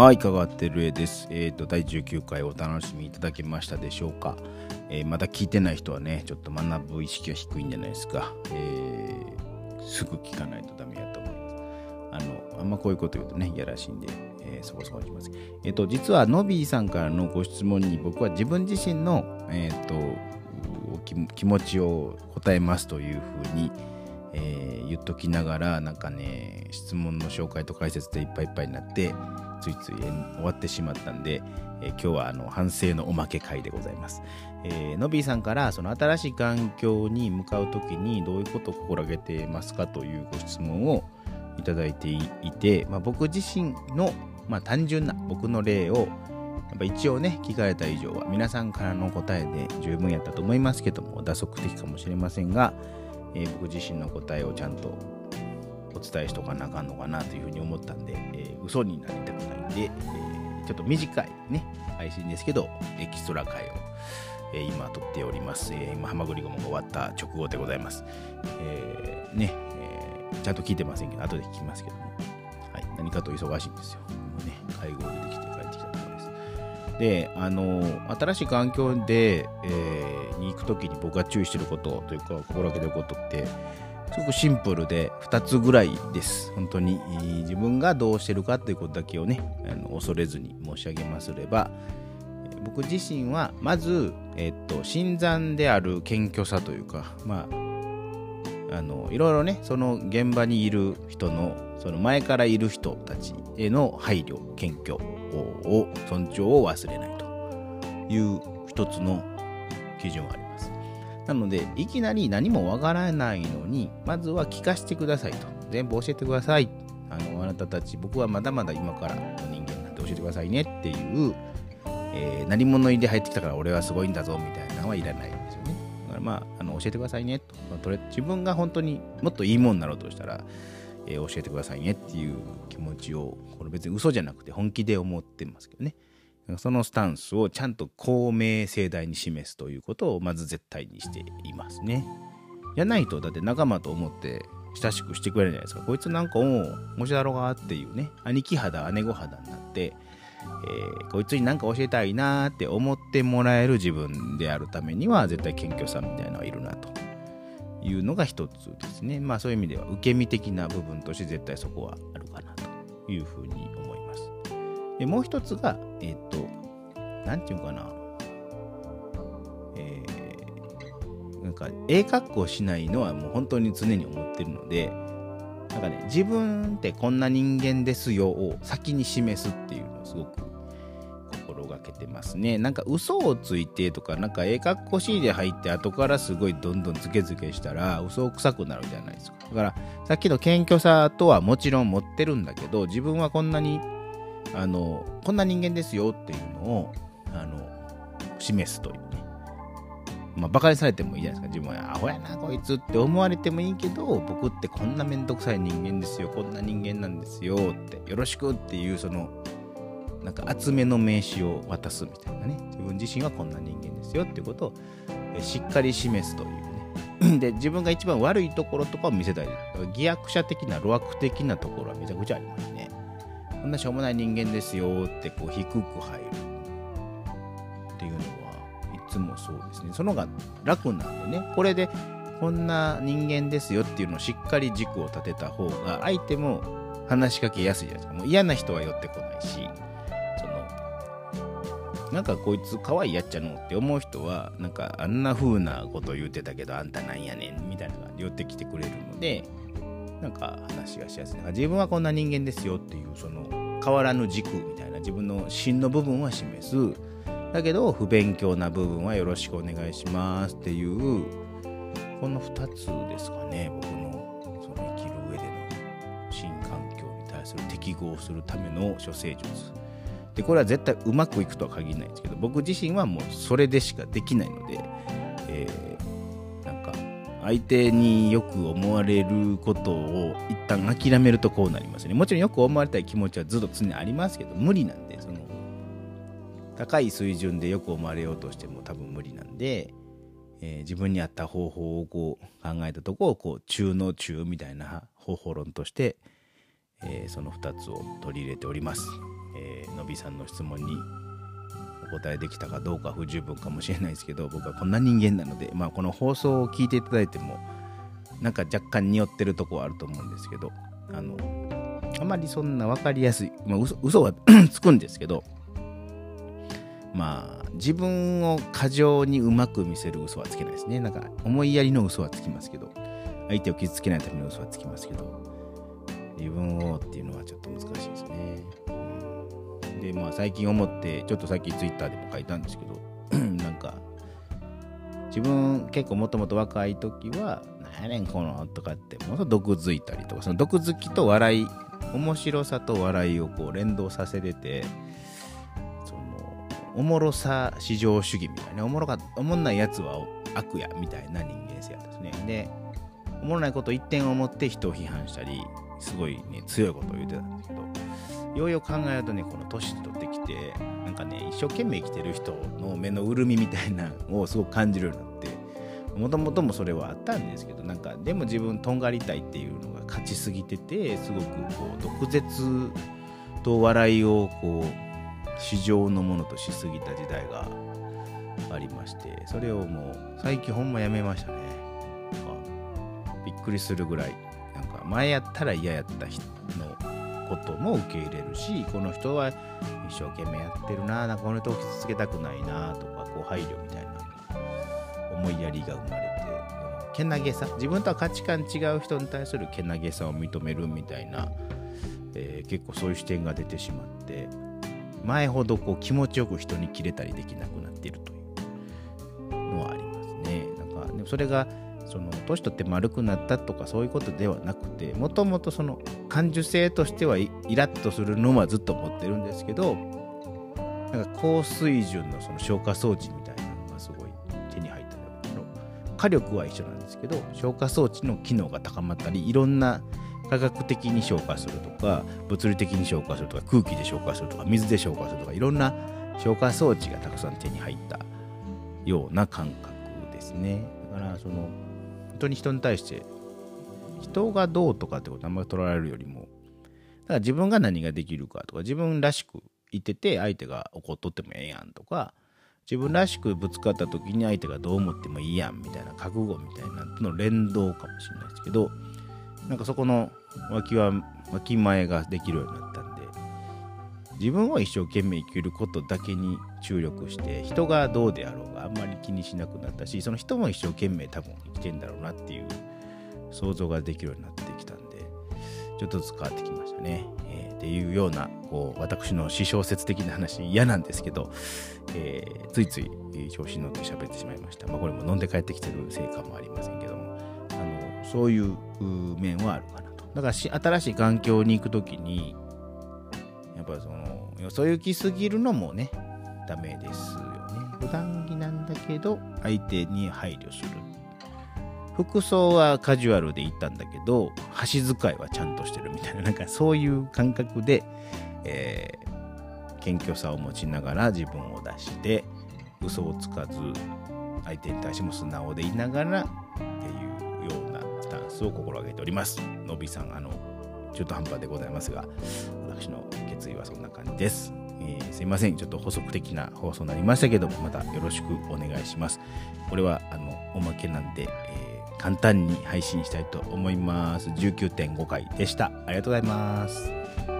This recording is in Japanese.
はい、かがってるえです。えっ、ー、と、第19回お楽しみいただけましたでしょうか。えー、まだ聞いてない人はね、ちょっと学ぶ意識が低いんじゃないですか。えー、すぐ聞かないとダメやと思います。あの、あんまこういうこと言うとね、やらしいんで、えー、そこそこにします。えっ、と、実は、ノビーさんからのご質問に僕は自分自身の、えっ、と、気持ちを答えますというふうに、えー、言っときながらなんかね質問の紹介と解説でいっぱいいっぱいになってついつい終わってしまったんで、えー、今日はあの反省のおまけ会でございます。えー、のびーさんからその新しい環境に向かう時にどういうことを心がけてますかというご質問をいただいていて、まあ、僕自身の、まあ、単純な僕の例をやっぱ一応ね聞かれた以上は皆さんからの答えで十分やったと思いますけども打足的かもしれませんが、えー、僕自身の答えをちゃんとお伝えしとかなあかんのかなというふうに思ったんで、えー、嘘になりたくで、えー、ちょっと短いね、配信ですけど、エキストラ回を、えー、今撮っております。えー、今、ハマグリゴも終わった直後でございます。えー、ね、えー、ちゃんと聞いてませんけど、後で聞きますけども、はい、何かと忙しいんですよ。今ね、会合出てきて帰ってきたところです。で、あの新しい環境で、えー、に行くときに僕が注意してることというか、心がけてることって、すごくシンプルで2つぐらいです。本当に自分がどうしてるかということだけをね、あの恐れずに申し上げますれば、僕自身はまず、えっと、新参である謙虚さというか、まあ、あのいろいろね、その現場にいる人の、その前からいる人たちへの配慮、謙虚を、尊重を忘れないという一つの基準があります。なので、いきなり何もわからないのに、まずは聞かせてくださいと。全部教えてください。あの、あなたたち、僕はまだまだ今からの人間なんで教えてくださいねっていう、えー、何者入りで入ってきたから俺はすごいんだぞみたいなのはいらないんですよね。だからまあ、あの教えてくださいねとま。とれ自分が本当にもっといいもんになろうとしたら、えー、教えてくださいねっていう気持ちを、これ別に嘘じゃなくて本気で思ってますけどね。そのスタンスをちゃんと公明正大に示すということをまず絶対にしていますね。じゃないと、だって仲間と思って親しくしてくれるじゃないですか。こいつなんか、おう、もしだろうがっていうね、兄貴肌、姉御肌になって、えー、こいつに何か教えたいなーって思ってもらえる自分であるためには、絶対謙虚さみたいなのはいるなというのが一つですね。まあそういう意味では、受け身的な部分として絶対そこはあるかなというふうに思います。で、もう一つが、えっ、と、なんていうかな、えー、なんか、ええ格好しないのはもう本当に常に思ってるので、なんかね、自分ってこんな人間ですよを先に示すっていうのをすごく心がけてますね。なんか嘘をついてとか、なんかええ格好しいで入って後からすごいどんどんズケズケしたら嘘くさくなるじゃないですか。だからさっきの謙虚さとはもちろん持ってるんだけど、自分はこんなにあのこんな人間ですよっていうのをあの示すというね。まあバカにされてもいいじゃないですか。自分はアホやなこいつって思われてもいいけど僕ってこんなめんどくさい人間ですよ。こんな人間なんですよってよろしくっていうそのなんか厚めの名刺を渡すみたいなね。自分自身はこんな人間ですよっていうことをしっかり示すというね。で自分が一番悪いところとかを見せたり偽悪者的な路悪的なところはめちゃくちゃありますね。こんなしょうもない人間ですよってこう低く入るっていうのはいつもそうですね。その方が楽なんでね。これでこんな人間ですよっていうのをしっかり軸を立てた方が相手も話しかけやすいじゃないですか。もう嫌な人は寄ってこないしそのなんかこいつ可愛いやっちゃのって思う人はなんかあんな風なこと言ってたけどあんたなんやねんみたいなのが寄ってきてくれるのでなんか話がしやすいなんか。自分はこんな人間ですよっていう、その変わらぬ軸みたいな自分の芯の部分は示す。だけど、不勉強な部分はよろしくお願いしますっていう、この2つですかね、僕のその生きる上での新環境に対する適合するための処世術。で、これは絶対うまくいくとは限らないんですけど、僕自身はもうそれでしかできないので、えー相手によく思われることを一旦諦めるとこうなりますね。もちろんよく思われたい気持ちはずっと常にありますけど、無理なんで、その、高い水準でよく思われようとしても多分無理なんで、えー、自分に合った方法をこう考えたとこをこう中の中みたいな方法論として、えー、その2つを取り入れております。えーのびさんの質問に答えできたかどうか不十分かもしれないですけど僕はこんな人間なので、まあ、この放送を聞いていただいてもなんか若干匂ってるとこはあると思うんですけどあのあまりそんな分かりやすい、まあ、嘘嘘は つくんですけどまあ自分を過剰にうまく見せる嘘はつけないですね。なんか思いやりの嘘はつきますけど相手を傷つけないための嘘はつきますけど自分をっていうのはちょっと難しいですね、でまあ最近思ってちょっとさっきツイッターでも書いたんですけど なんか自分結構もともと若い時は「何やねんこの」とかってもっと毒づいたりとかその毒づきと笑い面白さと笑いをこう連動させててそのおもろさ至上主義みたいなおもろかおもんないやつは悪やみたいな人間性やったんですね。でおもろないこと一点を持って人を批判したりすごいね強いことを言ってたんですけどようよう考えるとねこの年取ってきてなんかね一生懸命生きてる人の目の潤みみたいなのをすごく感じるようになってもともともそれはあったんですけどなんかでも自分とんがりたいっていうのが勝ちすぎててすごくこう毒舌と笑いをこう市場のものとしすぎた時代がありましてそれをもう最近ほんまやめましたね。びっくりするぐらいなんか前やったら嫌やった人のことも受け入れるしこの人は一生懸命やってるななんかこの人を傷つけたくないなとかこう配慮みたいな思いやりが生まれてけなげさ自分とは価値観違う人に対するけなげさを認めるみたいな、えー結構そういう視点が出てしまって前ほどこう気持ちよく人に切れたりできなくなっているというのはありますね。なんかでもそれがその年取って丸くなったとかそういうことではなくてもともとその感受性としてはイラッとするのはずっと持ってるんですけどなんか高水準のその消化装置みたいなのがすごい手に入ったの火力は一緒なんですけど消化装置の機能が高まったりいろんな科学的に消化するとか物理的に消化するとか空気で消化するとか水で消化するとかいろんな消化装置がたくさん手に入ったような感覚ですね。だからその本当に人に対して人がどうとかってことあんまり取られるよりもだから自分が何ができるかとか自分らしくいてて相手が怒っとってもええやんとか自分らしくぶつかった時に相手がどう思ってもいいやんみたいな覚悟みたいなの連動かもしれないですけどなんかそこの脇は脇前ができるようになったんで自分は一生懸命生きることだけに注力して人がどうであろうがあんまり気にしなくなったしその人も一生懸命多分生きてんだろうなっていう想像ができるようになってきたんでちょっとずつ変わってきましたね。えーっていうようなこう私の私小説的な話嫌なんですけど、えーついつい調子に乗って喋ってしまいました。まあこれも飲んで帰ってきてるせいかもありませんけどもあのそういう面はあるかなと。だから新しい環境に行くときにやっぱりそのよそ行きすぎるのもねダメですよね。普段着なんだけど相手に配慮する。服装はカジュアルで行ったんだけど箸使いはちゃんとしてるみたいななんかそういう感覚で、えー謙虚さを持ちながら自分を出して嘘をつかず相手に対しても素直でいながらっていうようなスタンスを心がけております。のびさんあの中途半端でございますが私の決意はそんな感じです、えーすいません。ちょっと補足的な放送になりましたけどまたよろしくお願いします。これはあのおまけなんで、えー簡単に配信したいと思います。19.5回でした。ありがとうございます。